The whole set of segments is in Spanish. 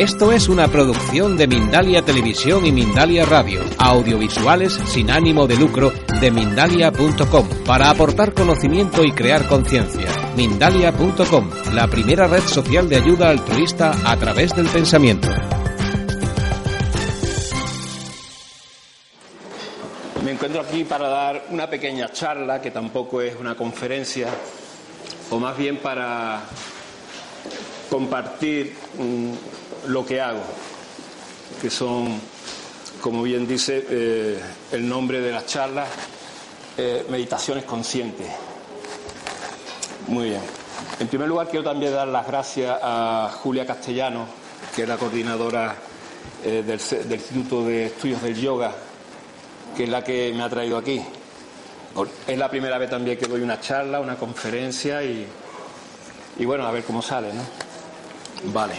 Esto es una producción de Mindalia Televisión y Mindalia Radio, audiovisuales sin ánimo de lucro de mindalia.com, para aportar conocimiento y crear conciencia. Mindalia.com, la primera red social de ayuda altruista a través del pensamiento. Me encuentro aquí para dar una pequeña charla, que tampoco es una conferencia, o más bien para compartir mm, lo que hago, que son, como bien dice eh, el nombre de las charlas, eh, meditaciones conscientes. Muy bien. En primer lugar, quiero también dar las gracias a Julia Castellano, que es la coordinadora eh, del, del Instituto de Estudios del Yoga, que es la que me ha traído aquí. Es la primera vez también que doy una charla, una conferencia y, y bueno, a ver cómo sale, ¿no? Vale.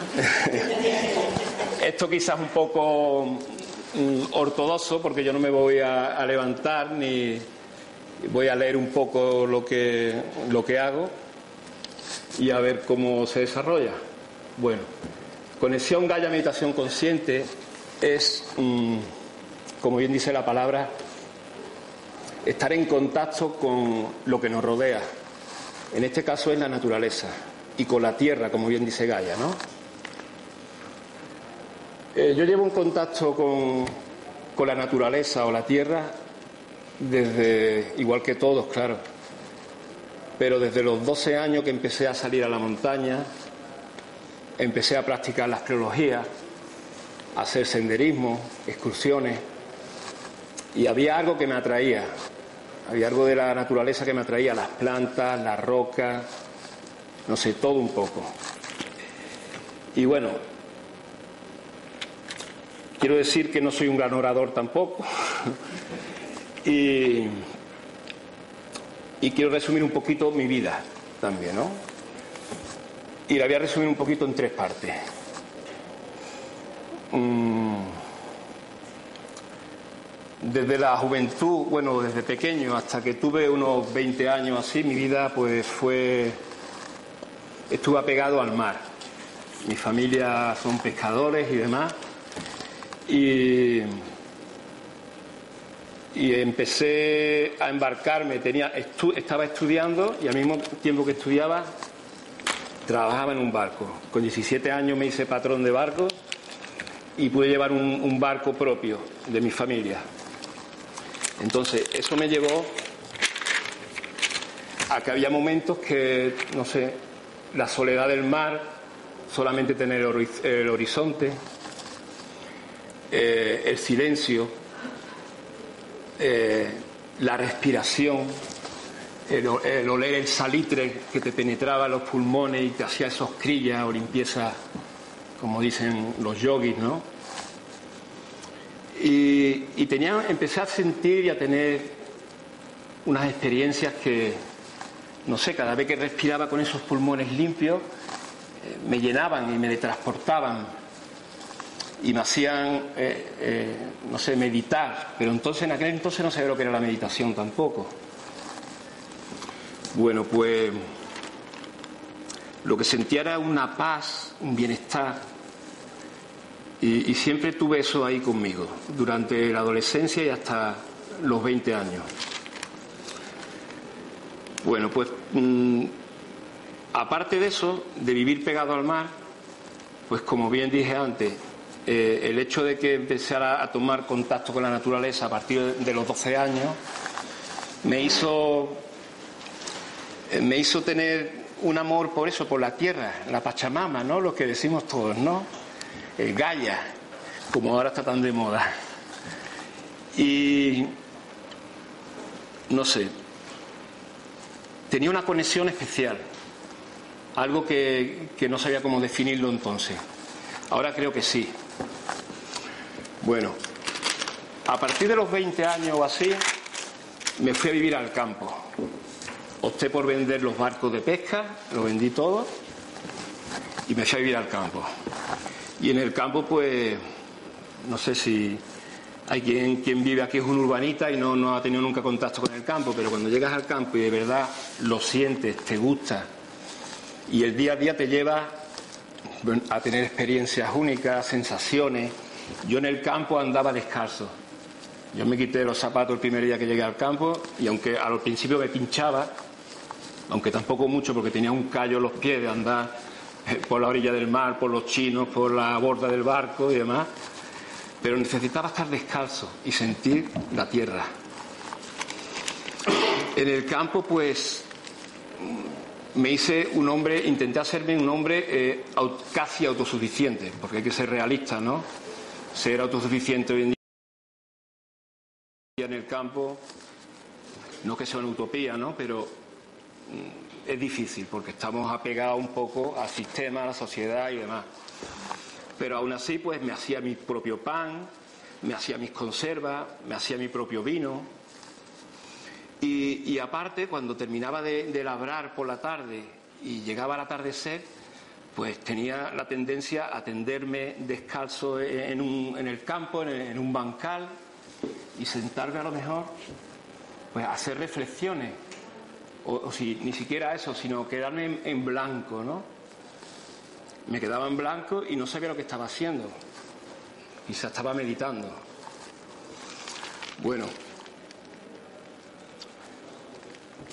Esto quizás un poco mm, ortodoxo porque yo no me voy a, levantar ni voy a leer un poco lo que, lo que hago y a ver cómo se desarrolla. Bueno, conexión Gaia Meditación Consciente es, mm, como bien dice la palabra, estar en contacto con lo que nos rodea. En este caso es la naturaleza y con la tierra, como bien dice Gaia, ¿no? Eh, yo llevo un contacto con, con la naturaleza o la tierra desde, igual que todos, claro, pero desde los 12 años que empecé a salir a la montaña, empecé a practicar la astrología, a hacer senderismo, excursiones, y había algo que me atraía, había algo de la naturaleza que me atraía, las plantas, las rocas, no sé, todo un poco. Y bueno, quiero decir que no soy un gran orador tampoco. y, quiero resumir un poquito mi vida también, ¿no? Y la voy a resumir un poquito en tres partes. Mm, desde la juventud, bueno, desde pequeño hasta que tuve unos 20 años así, mi vida pues fue estuve apegado al mar. Mi familia son pescadores y demás. Y, y empecé a embarcarme, tenía, estu- estaba estudiando y al mismo tiempo que estudiaba trabajaba en un barco. Con 17 años me hice patrón de barco y pude llevar un, barco propio de mi familia. Entonces, eso me llevó a que había momentos que, no sé, la soledad del mar, solamente tener el horizonte, eh, el silencio, eh, la respiración, el, el oler el salitre que te penetraba en los pulmones y te hacía esos crillas o limpieza, como dicen los yogis, ¿no? Y, y tenía, empecé a sentir y a tener unas experiencias que, no sé, cada vez que respiraba con esos pulmones limpios, eh, me llenaban y me transportaban y me hacían, eh, eh, no sé, meditar. Pero entonces, en aquel entonces no sabía lo que era la meditación tampoco. Bueno, pues lo que sentía era una paz, un bienestar. Y, siempre tuve eso ahí conmigo, durante la adolescencia y hasta los 20 años. Bueno, pues mm, aparte de eso, de vivir pegado al mar, pues como bien dije antes, eh, el hecho de que empezara a tomar contacto con la naturaleza a partir de, los 12 años me hizo, eh, me hizo tener un amor por eso, por la tierra, la Pachamama, ¿no? Lo que decimos todos, ¿no? El Gaia, como ahora está tan de moda. Y no sé, tenía una conexión especial, algo que, que no sabía cómo definirlo entonces. Ahora creo que sí. Bueno, a partir de los 20 años o así, me fui a vivir al campo. Opté por vender los barcos de pesca, lo vendí todo. y me fui a vivir al campo. Y en el campo, pues, no sé si hay quien, vive aquí es un urbanita y no ha tenido nunca contacto con el campo, pero cuando llegas al campo y de verdad lo sientes, te gusta, y el día a día te lleva a tener experiencias únicas, sensaciones. Yo en el campo andaba descalzo. Yo me quité los zapatos el primer día que llegué al campo y aunque al principio me pinchaba, aunque tampoco mucho porque tenía un callo en los pies de andar eh, por la orilla del mar, por los chinos, por la borda del barco y demás, pero necesitaba estar descalzo y sentir la tierra. En el campo, pues, me hice un hombre, intenté hacerme un hombre eh, casi autosuficiente, porque hay que ser realista, ¿no? Ser autosuficiente hoy en día en el campo, no que sea una utopía, ¿no? Pero mm, es difícil, porque estamos apegados un poco al sistema, a la sociedad y demás. Pero aún así, pues me hacía mi propio pan, me hacía mis conservas, me hacía mi propio vino, y, aparte, cuando terminaba de, labrar por la tarde y llegaba al atardecer, pues tenía la tendencia a tenderme descalzo en, el campo, en, un bancal, y sentarme a lo mejor, pues a hacer reflexiones. O, si ni siquiera eso, sino quedarme en, en blanco, ¿no? Me quedaba en blanco y no sabía lo que estaba haciendo. Quizá estaba meditando. Bueno,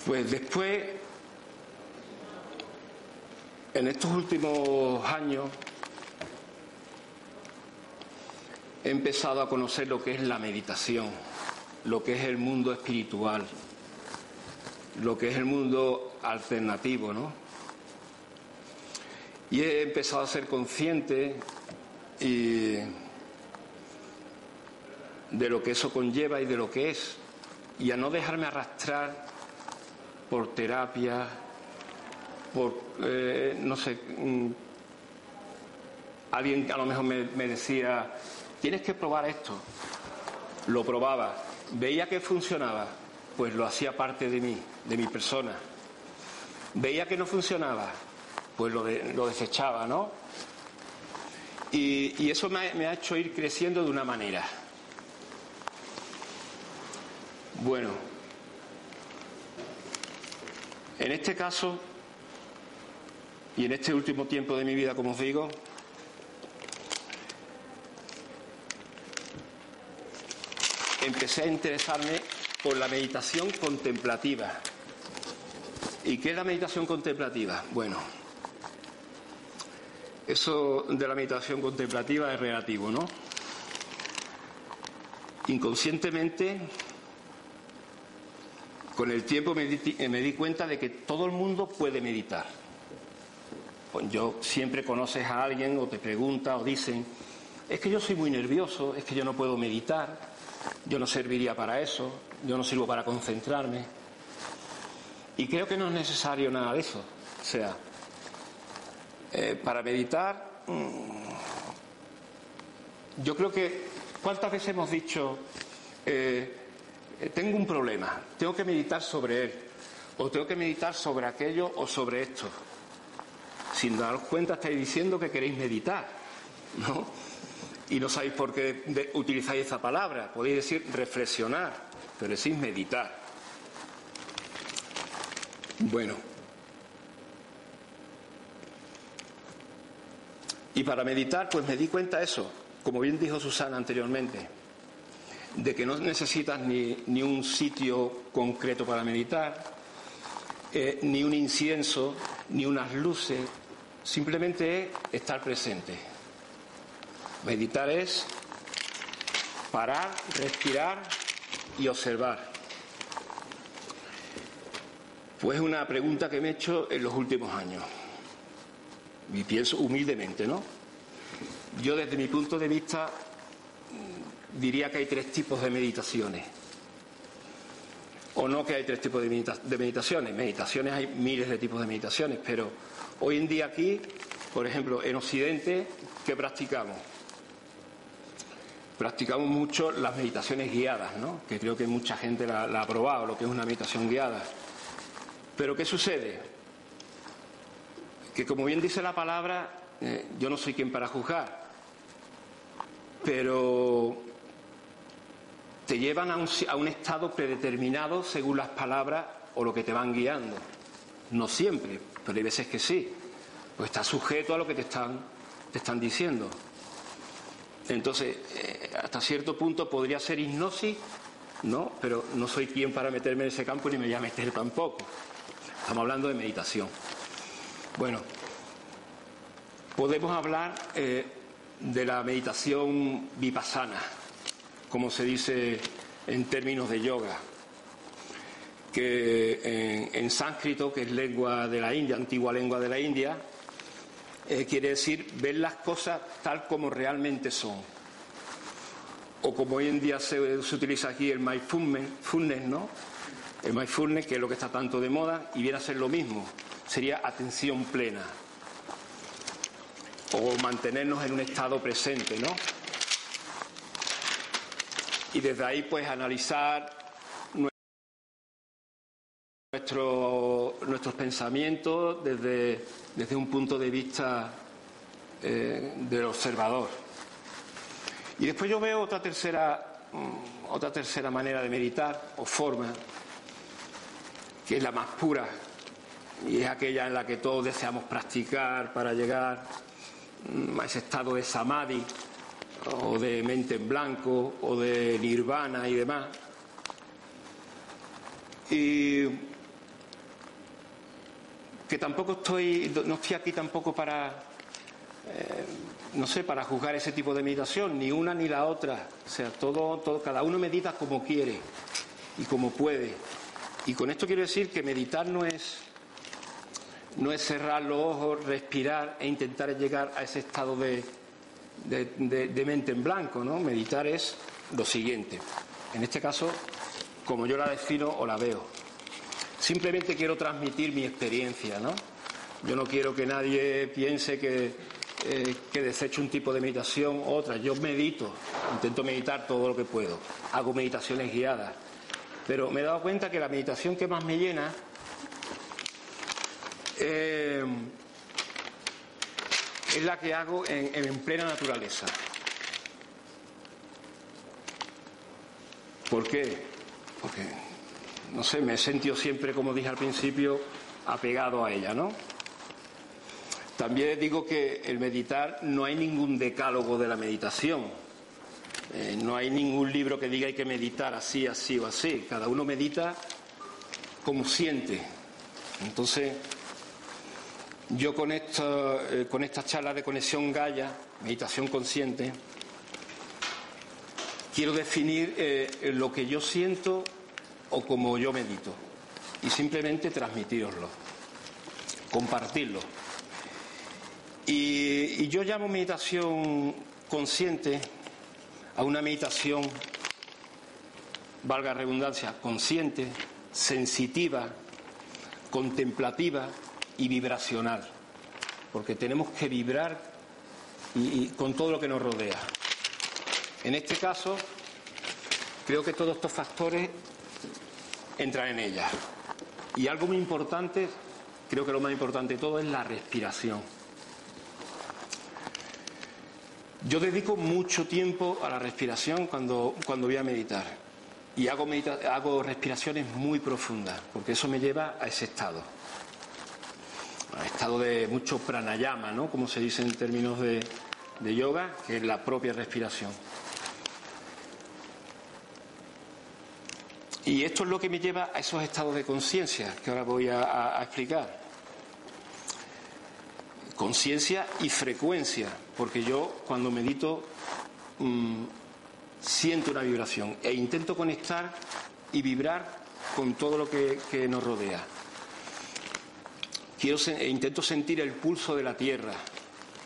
Pues después, en estos últimos años, he empezado a conocer lo que es la meditación, lo que es el mundo espiritual, lo que es el mundo alternativo, ¿no? Y he empezado a ser consciente de lo que eso conlleva y de lo que es, y a no dejarme arrastrar por terapia, por, eh, no sé, mm, alguien a lo mejor me, decía, tienes que probar esto. Lo probaba, veía que funcionaba, pues lo hacía parte de mí, de mi persona. Veía que no funcionaba, pues lo, lo desechaba, ¿no? Y, eso me ha, hecho ir creciendo de una manera. Bueno, en este caso, y en este último tiempo de mi vida, como os digo, empecé a interesarme por la meditación contemplativa. ¿Y qué es la meditación contemplativa? Bueno, eso de la meditación contemplativa es relativo, ¿no? Inconscientemente con el tiempo me di, cuenta de que todo el mundo puede meditar. Pues yo siempre conoces a alguien o te pregunta o dicen, es que yo soy muy nervioso, es que yo no puedo meditar, yo no serviría para eso, yo no sirvo para concentrarme. Y creo que no es necesario nada de eso. O sea, eh, para meditar, mm, yo creo que, ¿cuántas veces hemos dicho, eh, tengo un problema, tengo que meditar sobre él, o tengo que meditar sobre aquello o sobre esto. Sin daros cuenta estáis diciendo que queréis meditar, ¿no? Y no sabéis por qué utilizáis esa palabra. Podéis decir reflexionar, pero decís meditar. Bueno. Y para meditar, pues me di cuenta eso, como bien dijo Susana anteriormente de que no necesitas ni, un sitio concreto para meditar, eh, ni un incienso, ni unas luces, simplemente es estar presente. Meditar es parar, respirar y observar. Pues una pregunta que me he hecho en los últimos años. Y pienso humildemente, ¿no? Yo desde mi punto de vista diría que hay tres tipos de meditaciones. O no que hay tres tipos de, meditaciones. Meditaciones hay miles de tipos de meditaciones, pero hoy en día aquí, por ejemplo, en Occidente, ¿qué practicamos? Practicamos mucho las meditaciones guiadas, ¿no? que creo que mucha gente la ha probado, lo que es una meditación guiada. Pero ¿qué sucede? Que como bien dice la palabra, eh, yo no soy quien para juzgar, pero te llevan a un, estado predeterminado según las palabras o lo que te van guiando. No siempre, pero hay veces que sí. Pues está sujeto a lo que te están, te están diciendo. Entonces, eh, hasta cierto punto podría ser hipnosis, ¿no? Pero no soy quien para meterme en ese campo ni me voy a meter tampoco. Estamos hablando de meditación. Bueno, podemos hablar eh, de la meditación vipassana, como se dice en términos de yoga, que en, sánscrito, que es lengua de la India, antigua lengua de la India, eh, quiere decir ver las cosas tal como realmente son. O como hoy en día se, se utiliza aquí el mindfulness, ¿no? El mindfulness, que es lo que está tanto de moda, y viene a ser lo mismo. Sería atención plena. O mantenernos en un estado presente, ¿no? Y desde ahí, pues, analizar nuestro, nuestros pensamientos desde, desde, un punto de vista eh, del observador. Y después yo veo otra tercera, um, otra tercera manera de meditar o forma, que es la más pura, y es aquella en la que todos deseamos practicar para llegar a ese estado de samadhi o de mente en blanco o de nirvana y demás. Y que tampoco estoy, no estoy aquí tampoco para, eh, no sé, para juzgar ese tipo de meditación, ni una ni la otra. O sea, todo, todo, cada uno medita como quiere y como puede. Y con esto quiero decir que meditar no es, no es cerrar los ojos, respirar e intentar llegar a ese estado de, de, mente en blanco, ¿no? Meditar es lo siguiente. En este caso, como yo la defino o la veo. Simplemente quiero transmitir mi experiencia, ¿no? Yo no quiero que nadie piense que, eh, que desecho un tipo de meditación u otra. Yo medito, intento meditar todo lo que puedo. Hago meditaciones guiadas. Pero me he dado cuenta que la meditación que más me llena eh, es la que hago en, en plena naturaleza. ¿Por qué? Porque no sé, me he sentido siempre, como dije al principio, apegado a ella, ¿no? También digo que el meditar no hay ningún decálogo de la meditación. Eh, no hay ningún libro que diga hay que meditar así, así o así. Cada uno medita como siente. Entonces, yo con, eh, con esta charla de conexión Gaia, meditación consciente, quiero definir eh, lo que yo siento o como yo medito y simplemente transmitiroslo, compartirlo. Y, y, yo llamo meditación consciente a una meditación, valga redundancia, consciente, sensitiva, contemplativa y vibracional, porque tenemos que vibrar y, con todo lo que nos rodea. En este caso, creo que todos estos factores entrar en ella. Y algo muy importante, creo que lo más importante de todo es la respiración. Yo dedico mucho tiempo a la respiración cuando, cuando voy a meditar. Y hago, medita hago respiraciones muy profundas, porque eso me lleva a ese estado. De mucho pranayama, ¿no? Como se dice en términos de, de yoga, que es la propia respiración. Y esto es lo que me lleva a esos estados de conciencia que ahora voy a, explicar. Conciencia y frecuencia, porque yo cuando medito mmm, siento una vibración e intento conectar y vibrar con todo lo que, que nos rodea. Quiero, e intento sentir el pulso de la tierra,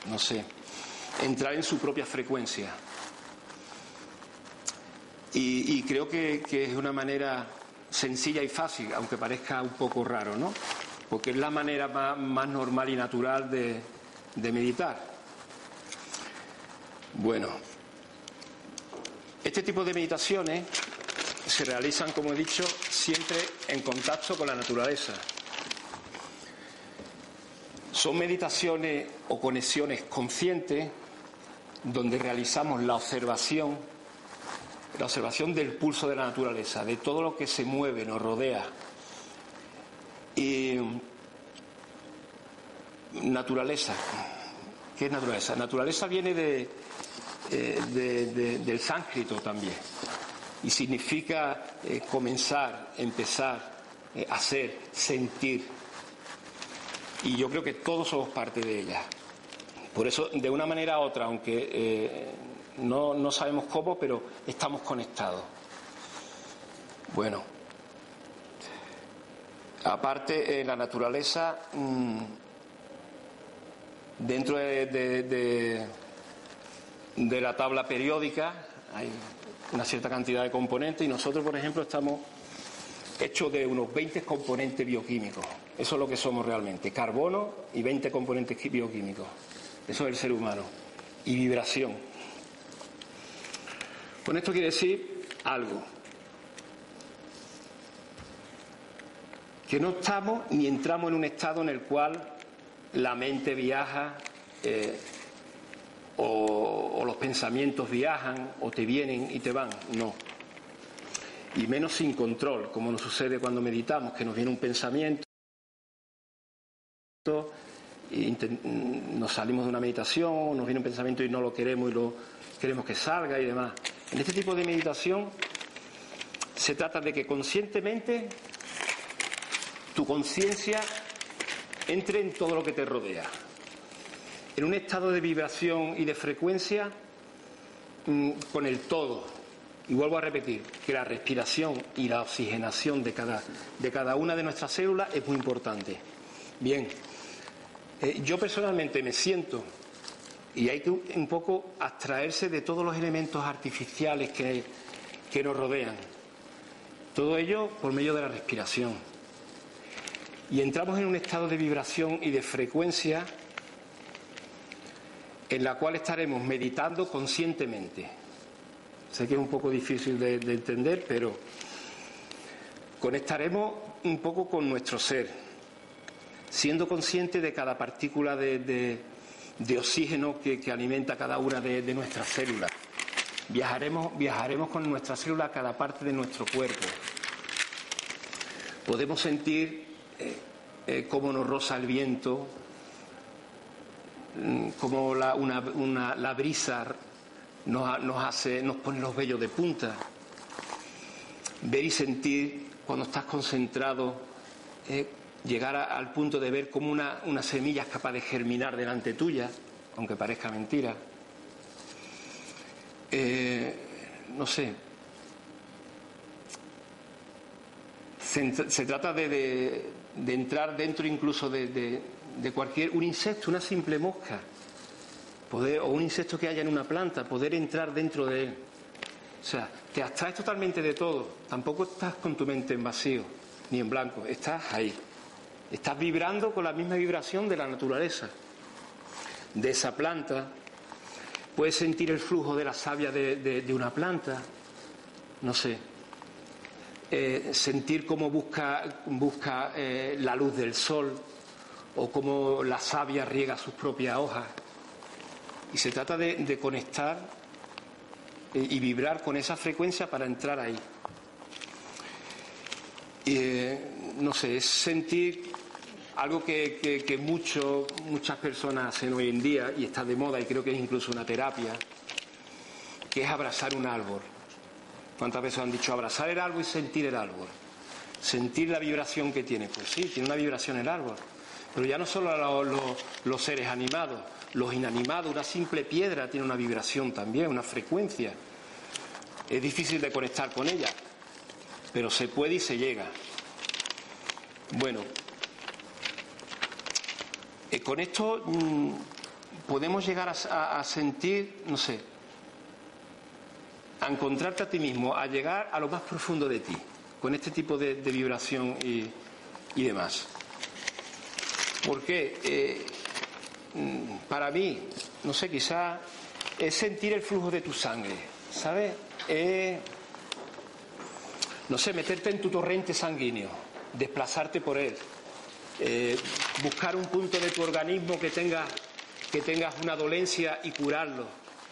no sé, entrar en su propia frecuencia. Y, creo que, es una manera sencilla y fácil, aunque parezca un poco raro, ¿no? Porque es la manera más, más normal y natural de meditar. Bueno, este tipo de meditaciones se realizan, como he dicho, siempre en contacto con la naturaleza. Son meditaciones o conexiones conscientes donde realizamos la observación, la observación del pulso de la naturaleza, de todo lo que se mueve, nos rodea. Y naturaleza, ¿qué es naturaleza? Naturaleza viene eh, del sánscrito también y significa eh, comenzar, empezar, eh, hacer, sentir. Y yo creo que todos somos parte de ella. Por eso, de una manera u otra, aunque eh, no, no, sabemos cómo, pero estamos conectados. Bueno, aparte, la naturaleza, mmm, dentro de, de, de, de la tabla periódica, hay una cierta cantidad de componentes y nosotros, por ejemplo, estamos hechos de unos 20 componentes bioquímicos. Eso es lo que somos realmente, carbono y 20 componentes bioquímicos. Eso es el ser humano. Y vibración. Con esto quiere decir algo. Que no estamos ni entramos en un estado en el cual la mente viaja eh, o, o los pensamientos viajan o te vienen y te van. No. Y menos sin control, como nos sucede cuando meditamos, que nos viene un pensamiento nos salimos de una meditación, nos viene un pensamiento y no lo queremos y lo queremos que salga y demás. En este tipo de meditación se trata de que conscientemente tu conciencia entre en todo lo que te rodea en un estado de vibración y de frecuencia mmm, con el todo. Y vuelvo a repetir que la respiración y la oxigenación de cada, de cada una de nuestras células es muy importante. Bien, eh, yo personalmente me siento y hay que un poco abstraerse de todos los elementos artificiales que, que nos rodean. Todo ello por medio de la respiración. Y entramos en un estado de vibración y de frecuencia en la cual estaremos meditando conscientemente. Sé que es un poco difícil de, de entender, pero conectaremos un poco con nuestro ser, siendo consciente de cada partícula de, de, oxígeno que, que, alimenta cada una de, de, nuestras células. Viajaremos, viajaremos con nuestra célula a cada parte de nuestro cuerpo. Podemos sentir eh, eh, cómo nos roza el viento, como la, una, una, la brisa nos, nos, hace, nos pone los vellos de punta. Ver y sentir cuando estás concentrado, eh, llegar al punto de ver como una, semilla es capaz de germinar delante tuya, aunque parezca mentira. Eh, no sé. Se, trata de, de, de, entrar dentro incluso de, de cualquier, un insecto, una simple mosca, poder, o un insecto que haya en una planta, poder entrar dentro de él. O sea, te abstraes totalmente de todo, tampoco estás con tu mente en vacío, ni en blanco, estás ahí. Estás vibrando con la misma vibración de la naturaleza, de esa planta. Puedes sentir el flujo de la savia de, una planta, no sé. Eh, sentir cómo busca, busca eh, la luz del sol, o cómo la savia riega sus propias hojas. Y se trata de, conectar y vibrar con esa frecuencia para entrar ahí. Eh, no sé, es sentir algo que, mucho, muchas personas hacen hoy en día y está de moda y creo que es incluso una terapia, que es abrazar un árbol. ¿Cuántas veces han dicho abrazar el árbol y sentir el árbol? Sentir la vibración que tiene. Pues sí, tiene una vibración el árbol. Pero ya no solo los, seres animados, los inanimados, una simple piedra tiene una vibración también, una frecuencia. Es difícil de conectar con ella, pero se puede y se llega. Bueno, eh, con esto mmm, podemos llegar a, sentir, no sé, a encontrarte a ti mismo, a llegar a lo más profundo de ti, con este tipo de, vibración y, demás. Porque eh, para mí, no sé, quizá es sentir el flujo de tu sangre, ¿sabes? Eh, no sé, meterte en tu torrente sanguíneo, desplazarte por él, eh, buscar un punto de tu organismo que tenga que tengas una dolencia y curarlo,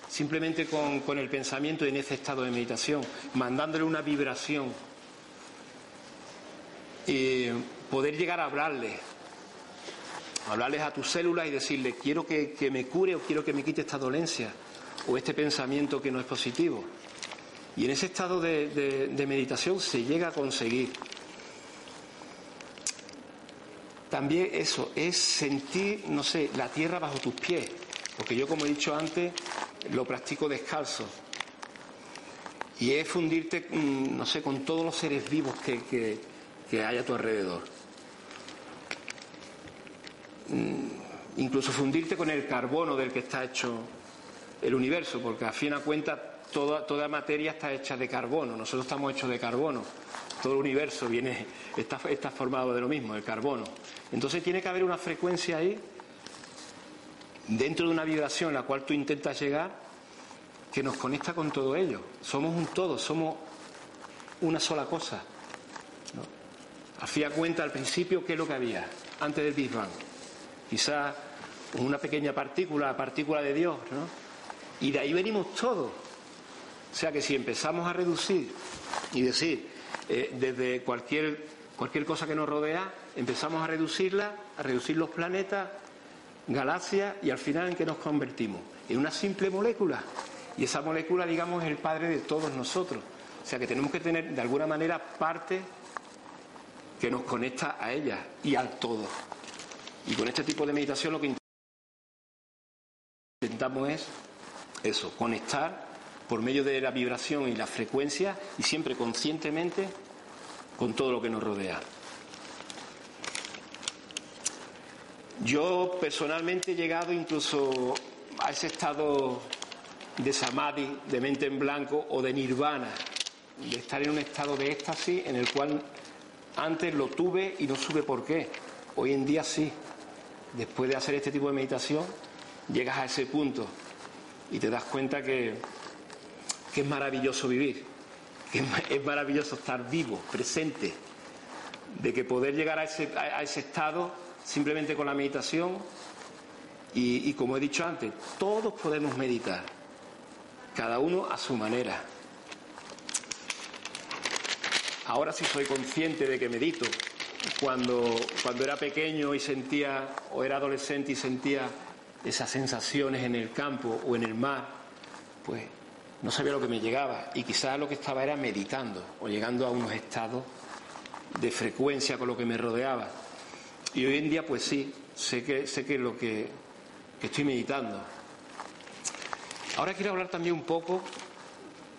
simplemente con, con el pensamiento en ese estado de meditación, mandándole una vibración y poder llegar a hablarle, hablarles a tus células y decirle quiero que, que me cure o quiero que me quite esta dolencia o este pensamiento que no es positivo. Y en ese estado de- de meditación se llega a conseguir. También eso, es sentir, no sé, la tierra bajo tus pies. Porque yo, como he dicho antes, lo practico descalzo. Y es fundirte, mm, no sé, con todos los seres vivos que, que- hay a tu alrededor. Mm, Incluso fundirte con el carbono del que está hecho el universo, porque a fin de cuentas toda, toda materia está hecha de carbono, nosotros estamos hechos de carbono, todo el universo viene, está, está formado de lo mismo, el carbono. Entonces tiene que haber una frecuencia ahí, dentro de una vibración a la cual tú intentas llegar, que nos conecta con todo ello. Somos un todo, somos una sola cosa. ¿no? A fin de cuentas, al principio, ¿qué es lo que había? Antes del Big Bang. Quizás una pequeña partícula, la partícula de Dios, ¿no? Y de ahí venimos todos. O sea que si empezamos a reducir y decir, eh, desde cualquier, cualquier cosa que nos rodea, empezamos a reducirla, a reducir los planetas, galaxias, y al final en qué nos convertimos? En una simple molécula. Y esa molécula, digamos, es el padre de todos nosotros. O sea que tenemos que tener, de alguna manera, parte que nos conecta a ella y al todo. Y con este tipo de meditación lo que intentamos es eso, conectar por medio de la vibración y la frecuencia y siempre conscientemente con todo lo que nos rodea. Yo personalmente he llegado incluso a ese estado de samadhi, de mente en blanco o de nirvana, de estar en un estado de éxtasis en el cual antes lo tuve y no supe por qué. Hoy en día sí. Después de hacer este tipo de meditación, llegas a ese punto y te das cuenta que, que es maravilloso vivir, que es ma- es maravilloso estar vivo, presente, de que poder llegar a ese, a- a ese estado simplemente con la meditación y, y como he dicho antes, todos podemos meditar, cada uno a su manera. Ahora sí soy consciente de que medito. Cuando, cuando era pequeño y sentía, o era adolescente y sentía esas sensaciones en el campo o en el mar, pues no sabía lo que me llegaba. Y quizás lo que estaba era meditando o llegando a unos estados de frecuencia con lo que me rodeaba. Y hoy en día, pues sí, sé que, sé que lo que, estoy meditando. Ahora quiero hablar también un poco,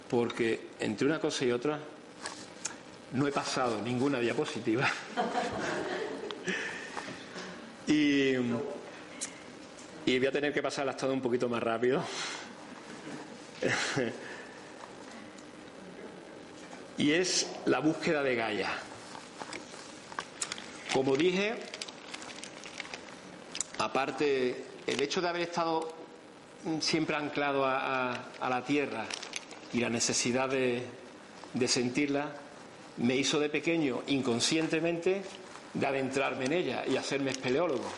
porque entre una cosa y otra, no he pasado ninguna diapositiva. y, y voy a tener que pasarlas todas un poquito más rápido. Y es la búsqueda de Gaia. Como dije, aparte, el hecho de haber estado siempre anclado a, la tierra y la necesidad de, de sentirla, me hizo de pequeño inconscientemente de adentrarme en ella y hacerme espeleólogo.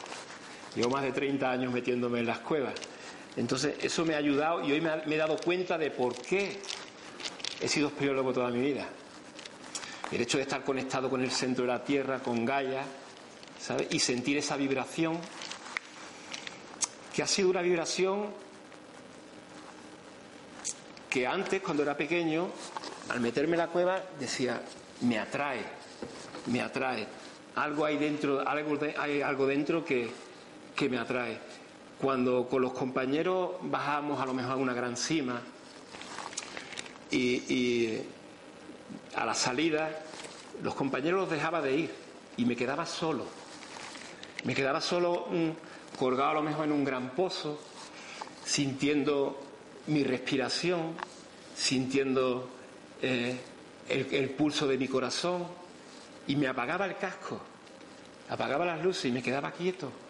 Llevo más de 30 años metiéndome en las cuevas. Entonces, eso me ha ayudado y hoy me, he dado cuenta de por qué he sido espeleólogo toda mi vida. El hecho de estar conectado con el centro de la Tierra, con Gaia, ¿sabes? Y sentir esa vibración, que ha sido una vibración que antes, cuando era pequeño, al meterme en la cueva, decía, me atrae, me atrae. Algo hay dentro, algo hay algo dentro que, que me atrae. Cuando con los compañeros bajamos a lo mejor a una gran cima y, a la salida los compañeros los dejaba de ir y me quedaba solo. Me quedaba solo mm, colgado a lo mejor en un gran pozo, sintiendo mi respiración, sintiendo eh, el pulso de mi corazón y me apagaba el casco, apagaba las luces y me quedaba quieto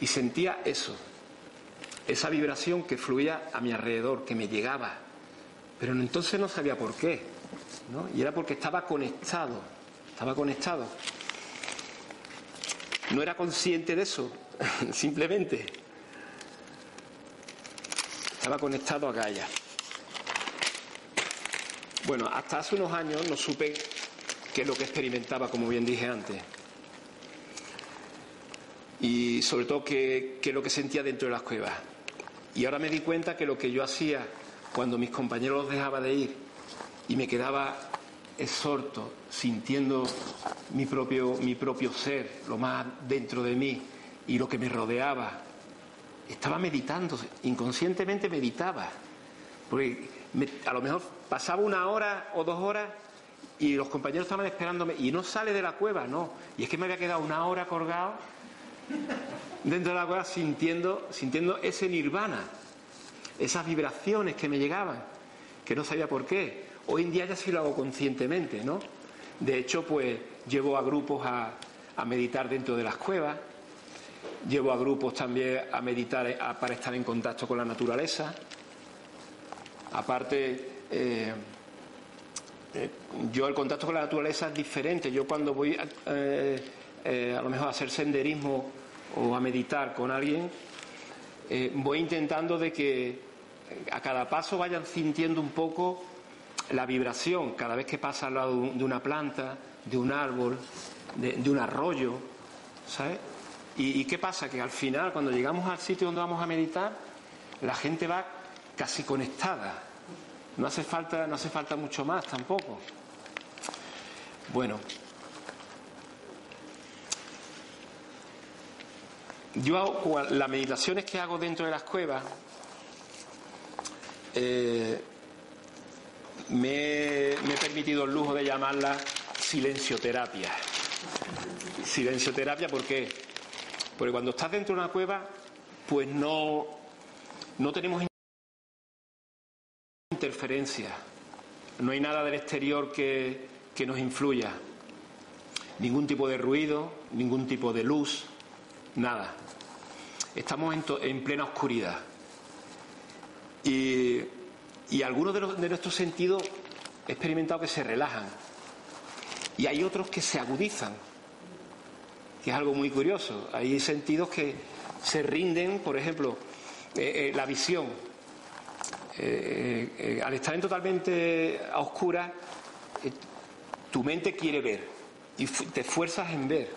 y sentía eso, esa vibración que fluía a mi alrededor, que me llegaba, pero entonces no sabía por qué, ¿no? y era porque estaba conectado, estaba conectado. no era consciente de eso, simplemente. Estaba conectado a Gaia. Bueno, hasta hace unos años no supe qué es lo que experimentaba, como bien dije antes. Y sobre todo qué, es lo que sentía dentro de las cuevas. Y ahora me di cuenta que lo que yo hacía cuando mis compañeros los dejaba de ir y me quedaba exhorto, sintiendo mi propio, mi propio ser, lo más dentro de mí y lo que me rodeaba. Estaba meditando, inconscientemente meditaba. Porque a lo mejor pasaba una hora o dos horas y los compañeros estaban esperándome y no sale de la cueva, no. Y es que me había quedado una hora colgado dentro de la cueva sintiendo, sintiendo ese nirvana, esas vibraciones que me llegaban, que no sabía por qué. Hoy en día ya sí lo hago conscientemente, ¿no? De hecho, pues llevo a grupos a, meditar dentro de las cuevas, llevo a grupos también a meditar a- para estar en contacto con la naturaleza. Aparte, eh, eh, yo el contacto con la naturaleza es diferente. Yo cuando voy a, eh, eh, a lo mejor a hacer senderismo o a meditar con alguien, eh, voy intentando de que eh, a cada paso vayan sintiendo un poco la vibración cada vez que pasa al lado de un- de una planta, de un árbol, de, de un arroyo, ¿sabes? ¿Y, y qué pasa? Que al final, cuando llegamos al sitio donde vamos a meditar, la gente va casi conectada. No hace falta, no hace falta mucho más tampoco. Bueno, yo hago, las meditaciones que hago dentro de las cuevas, eh, me, me he permitido el lujo de llamarla silencioterapia. Silencioterapia, ¿por qué? Porque cuando estás dentro de una cueva, pues no, no tenemos interferencia. No hay nada del exterior que, que nos influya. Ningún tipo de ruido, ningún tipo de luz, nada. Estamos en, plena oscuridad. Y, algunos de, nuestros sentidos he experimentado que se relajan. Y hay otros que se agudizan, que es algo muy curioso. Hay sentidos que se rinden, por ejemplo, eh, eh, la visión. Eh, al estar en totalmente a tu mente quiere ver y te esfuerzas en ver.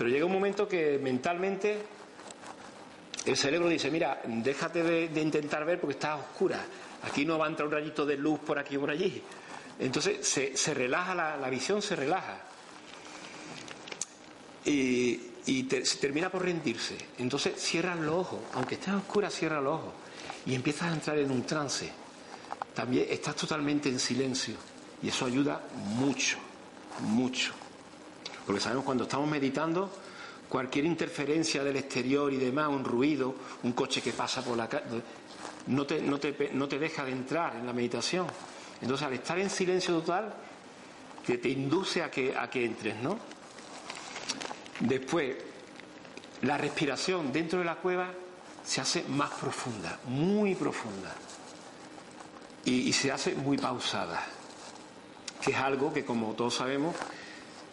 Pero llega un momento que mentalmente el cerebro dice, mira, déjate de, intentar ver porque estás a oscuras. Aquí no va a entrar un rayito de luz por aquí o por allí. Entonces se, relaja, la, visión se relaja. Y, se termina por rendirse. Entonces cierras los ojos, aunque estés a oscuras, cierras los ojos. Y empiezas a entrar en un trance. También estás totalmente en silencio. Y eso ayuda mucho, mucho. Porque sabemos cuando estamos meditando, cualquier interferencia del exterior y demás, un ruido, un coche que pasa por la calle, no te, deja de entrar en la meditación. Entonces, al estar en silencio total, te, te induce a que, entres, ¿no? Después, la respiración dentro de la cueva se hace más profunda, muy profunda. Y se hace muy pausada, que es algo que, como todos sabemos,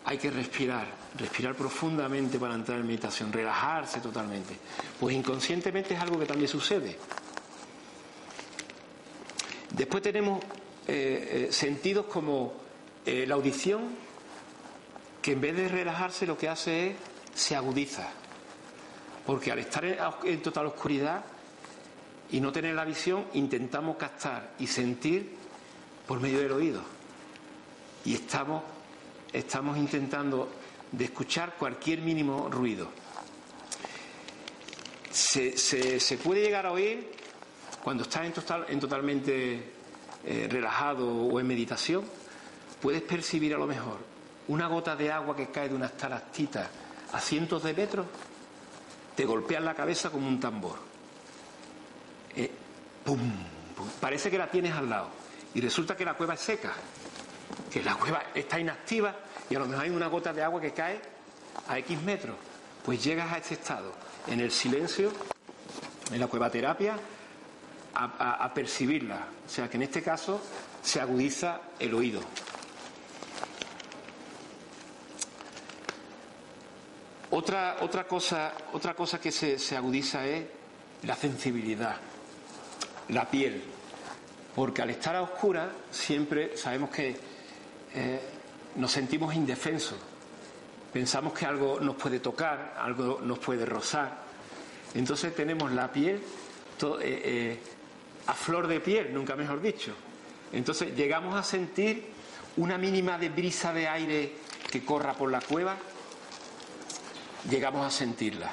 hay que respirar, respirar profundamente para entrar en meditación, relajarse totalmente. Pues inconscientemente es algo que también sucede. Después tenemos eh, eh, sentidos como eh, la audición, que en vez de relajarse lo que hace es se agudiza. Porque al estar en, en total oscuridad y no tener la visión, intentamos captar y sentir por medio del oído. Y estamos estamos intentando de escuchar cualquier mínimo ruido. Se, se- puede llegar a oír cuando estás en, total, en totalmente eh, relajado o en meditación, puedes percibir a lo mejor una gota de agua que cae de una estalactita a cientos de metros, te golpea en la cabeza como un tambor. Eh, pum, pum. Parece que la tienes al lado y resulta que la cueva es seca que la cueva está inactiva y a lo mejor hay una gota de agua que cae a X metros. Pues llegas a este estado, en el silencio, en la cueva terapia, a, a- percibirla. O sea que en este caso se agudiza el oído. Otra, otra, cosa, otra cosa que se, se agudiza es la sensibilidad, la piel, porque al estar a oscura siempre sabemos que eh, nos sentimos indefensos, pensamos que algo nos puede tocar, algo nos puede rozar, entonces tenemos la piel eh, eh, a flor de piel, nunca mejor dicho. Entonces llegamos a sentir una mínima de brisa de aire que corra por la cueva, llegamos a sentirla.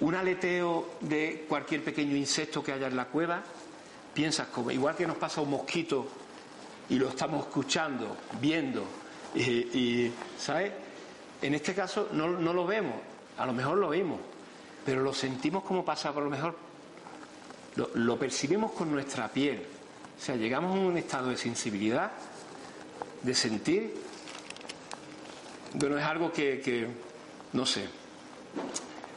Un aleteo de cualquier pequeño insecto que haya en la cueva, piensas como, igual que nos pasa un mosquito y lo estamos escuchando, viendo, y, y, ¿sabes? En este caso no, no lo vemos, a lo mejor lo oímos, pero lo sentimos como pasa, por lo mejor lo, lo percibimos con nuestra piel. O sea, llegamos a un estado de sensibilidad, de sentir. Bueno, es algo que, que no sé,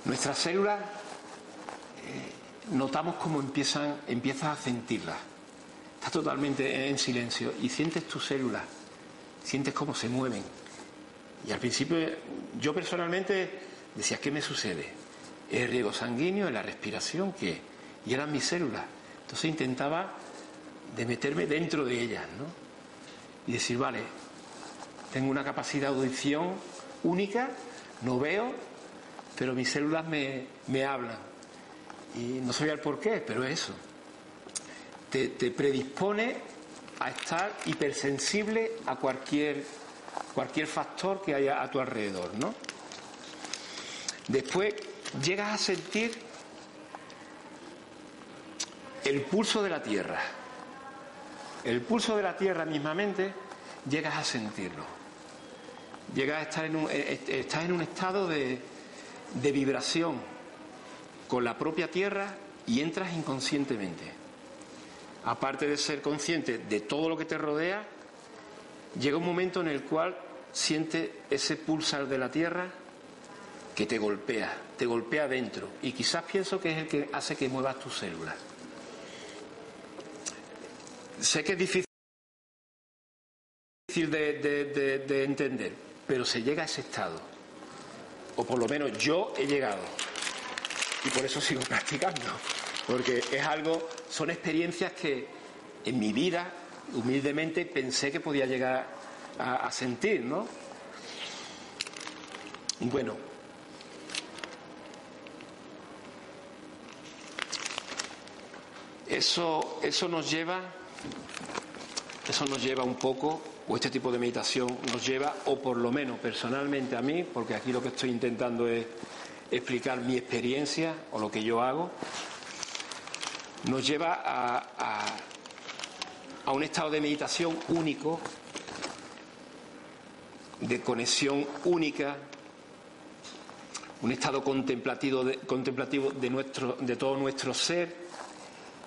nuestras células eh, notamos cómo empiezan, empiezas a sentirlas. Estás totalmente en silencio y sientes tus células, sientes cómo se mueven. Y al principio yo personalmente decía, ¿qué me sucede? ¿Es el riego sanguíneo, es la respiración? ¿Qué? Y eran mis células. Entonces intentaba de meterme dentro de ellas, ¿no? Y decir, vale, tengo una capacidad de audición única, no veo, pero mis células me, me hablan. Y no sabía el por qué, pero eso. Te, predispone a estar hipersensible a cualquier, cualquier factor que haya a tu alrededor, ¿no? Después llegas a sentir el pulso de la Tierra. El pulso de la Tierra mismamente llegas a sentirlo. Llegas a estar en un, eh, estás en un estado de, de vibración con la propia Tierra y entras inconscientemente. Aparte de ser consciente de todo lo que te rodea, llega un momento en el cual sientes ese pulsar de la Tierra que te golpea, te golpea dentro y quizás pienso que es el que hace que muevas tus células. Sé que es difícil de, entender, pero se llega a ese estado. O por lo menos yo he llegado. Y por eso sigo practicando. Porque es algo, son experiencias que en mi vida, humildemente, pensé que podía llegar a, sentir, ¿no? Bueno, eso, eso nos lleva eso nos lleva un poco, o este tipo de meditación nos lleva, o por lo menos personalmente a mí, porque aquí lo que estoy intentando es explicar mi experiencia o lo que yo hago, nos lleva a, a, un estado de meditación único, de conexión única, un estado contemplativo de, contemplativo de, nuestro, de todo nuestro ser,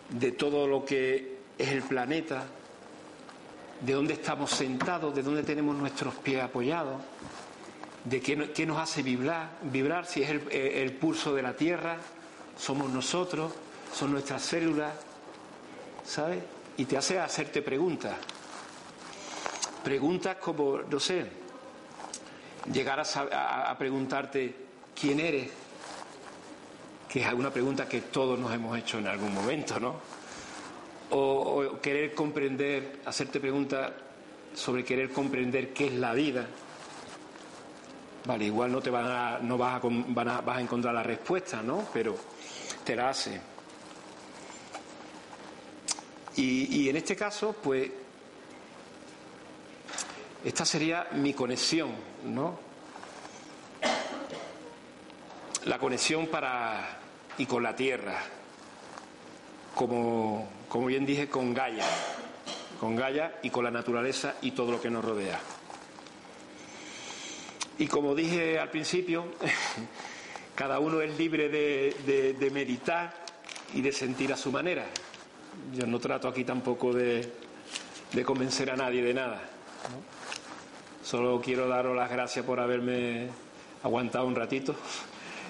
de todo lo que es el planeta, de dónde estamos sentados, de dónde tenemos nuestros pies apoyados, de qué, qué nos hace vibrar, vibrar, si es el, pulso de la tierra, somos nosotros, son nuestras células, ¿sabes? Y te hace hacerte preguntas. Preguntas como, no sé, llegar a, preguntarte quién eres, que es una pregunta que todos nos hemos hecho en algún momento, ¿no? O, querer comprender, hacerte preguntas sobre querer comprender qué es la vida. Vale, igual no te van a, no vas a, vas a encontrar la respuesta, ¿no? Pero te la hace. Y, en este caso, pues, esta sería mi conexión, ¿no? La conexión para y con la tierra, como, como bien dije, con Gaia, con Gaia y con la naturaleza y todo lo que nos rodea. Y como dije al principio, cada uno es libre de, meditar y de sentir a su manera. Yo no trato aquí tampoco de, de convencer a nadie de nada. Solo quiero daros las gracias por haberme aguantado un ratito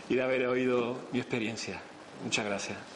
y de haber oído mi experiencia. Muchas gracias.